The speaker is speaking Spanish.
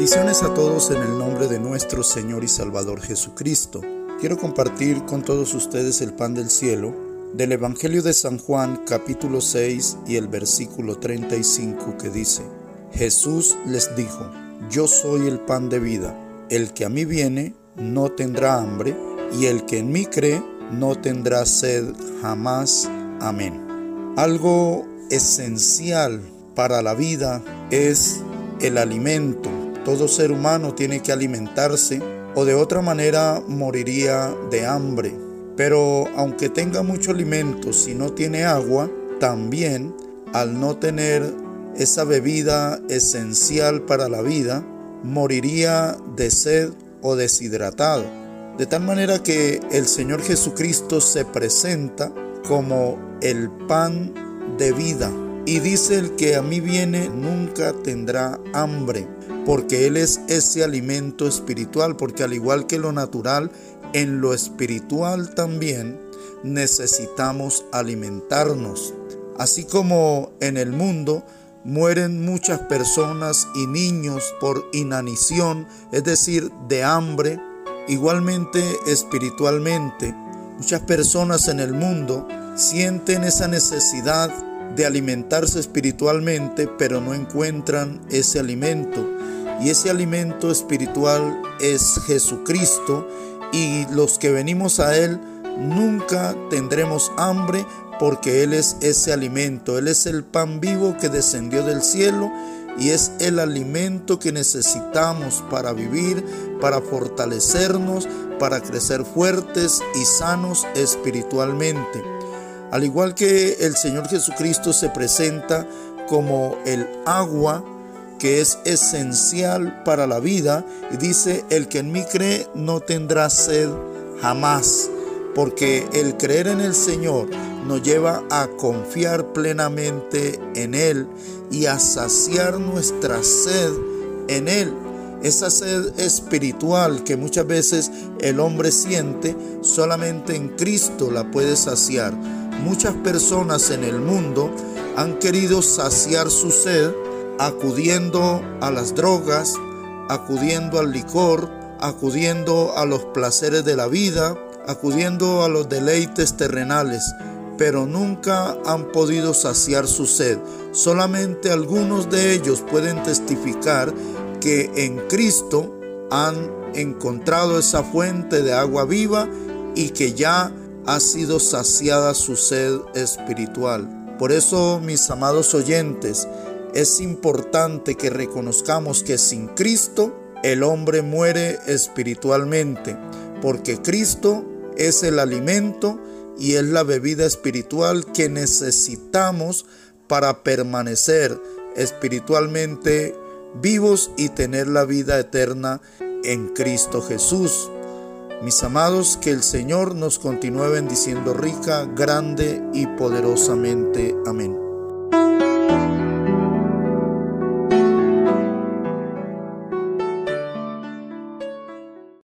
Bendiciones a todos en el nombre de nuestro Señor y Salvador Jesucristo. Quiero compartir con todos ustedes el pan del cielo del Evangelio de San Juan capítulo 6 y el versículo 35 que dice, Jesús les dijo, Yo soy el pan de vida, el que a mí viene no tendrá hambre, y el que en mí cree no tendrá sed jamás. Amén. Algo esencial para la vida es el alimento. Todo ser humano tiene que alimentarse o de otra manera moriría de hambre. Pero aunque tenga mucho alimento, si no tiene agua, también al no tener esa bebida esencial para la vida, moriría de sed o deshidratado. De tal manera que el Señor Jesucristo se presenta como el pan de vida. Y dice el que a mí viene nunca tendrá hambre, porque Él es ese alimento espiritual, porque al igual que lo natural, en lo espiritual también necesitamos alimentarnos. Así como en el mundo mueren muchas personas y niños por inanición, es decir, de hambre, igualmente espiritualmente, muchas personas en el mundo sienten esa necesidad de alimentarse espiritualmente, pero no encuentran ese alimento. Y ese alimento espiritual es Jesucristo y los que venimos a Él nunca tendremos hambre porque Él es ese alimento, Él es el pan vivo que descendió del cielo y es el alimento que necesitamos para vivir, para fortalecernos, para crecer fuertes y sanos espiritualmente. Al igual que el Señor Jesucristo se presenta como el agua que es esencial para la vida y dice, el que en mí cree no tendrá sed jamás, porque el creer en el Señor nos lleva a confiar plenamente en Él y a saciar nuestra sed en Él. Esa sed espiritual que muchas veces el hombre siente, solamente en Cristo la puede saciar. Muchas personas en el mundo han querido saciar su sed acudiendo a las drogas, acudiendo al licor, acudiendo a los placeres de la vida, acudiendo a los deleites terrenales, pero nunca han podido saciar su sed. Solamente algunos de ellos pueden testificar que en Cristo han encontrado esa fuente de agua viva y que ya ha sido saciada su sed espiritual. Por eso, mis amados oyentes, es importante que reconozcamos que sin Cristo el hombre muere espiritualmente, porque Cristo es el alimento y es la bebida espiritual que necesitamos para permanecer espiritualmente vivos y tener la vida eterna en Cristo Jesús. Mis amados, que el Señor nos continúe bendiciendo rica, grande y poderosamente. Amén.